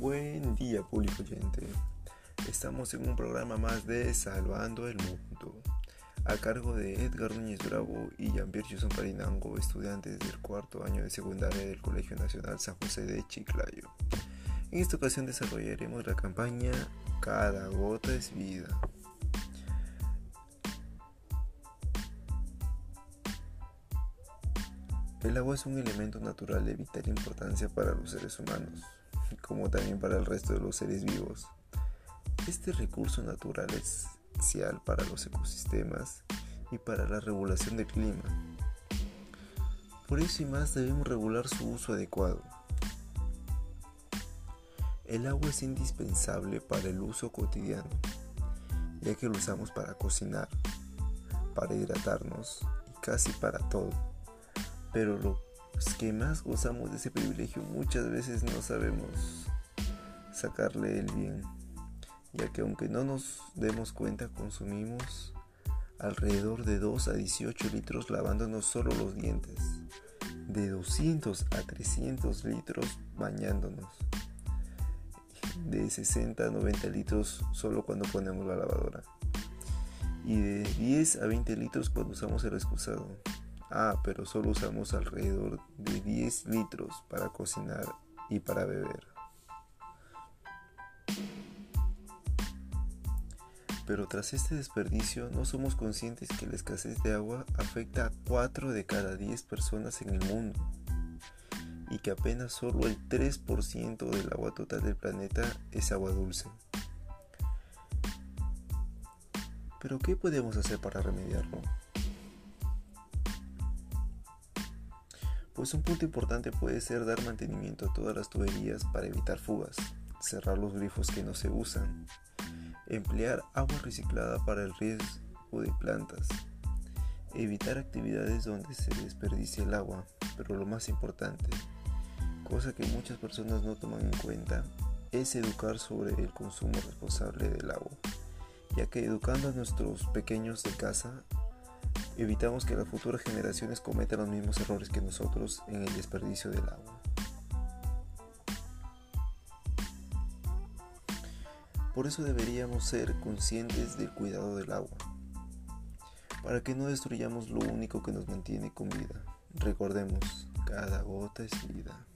Buen día público oyente. Estamos en un programa más de Salvando el Mundo, a cargo de Edgar Núñez Bravo y Jean-Pierre Parinango, estudiantes del cuarto año de secundaria del Colegio Nacional San José de Chiclayo. En esta ocasión desarrollaremos la campaña Cada gota es vida. El agua es un elemento natural de vital importancia para los seres humanos, como también para el resto de los seres vivos. Este recurso natural es esencial para los ecosistemas y para la regulación del clima. Por eso y más debemos regular su uso adecuado. El agua es indispensable para el uso cotidiano, ya que lo usamos para cocinar, para hidratarnos y casi para todo pero los que más gozamos de ese privilegio muchas veces no sabemos sacarle el bien, ya que aunque no nos demos cuenta consumimos alrededor de 2 a 18 litros lavándonos solo los dientes, de 200 a 300 litros bañándonos, de 60 a 90 litros solo cuando ponemos la lavadora y de 10 a 20 litros cuando usamos el excusado. Ah, pero solo usamos alrededor de 10 litros para cocinar y para beber. Pero tras este desperdicio no somos conscientes que la escasez de agua afecta a 4 de cada 10 personas en el mundo y que apenas solo el 3% del agua total del planeta es agua dulce. Pero ¿qué podemos hacer para remediarlo? Pues un punto importante puede ser dar mantenimiento a todas las tuberías para evitar fugas, cerrar los grifos que no se usan, emplear agua reciclada para el riesgo de plantas, evitar actividades donde se desperdicie el agua, pero lo más importante, cosa que muchas personas no toman en cuenta, es educar sobre el consumo responsable del agua, ya que educando a nuestros pequeños de casa evitamos que las futuras generaciones cometan los mismos errores que nosotros en el desperdicio del agua. Por eso deberíamos ser conscientes del cuidado del agua, para que no destruyamos lo único que nos mantiene con vida. Recordemos, cada gota es vida.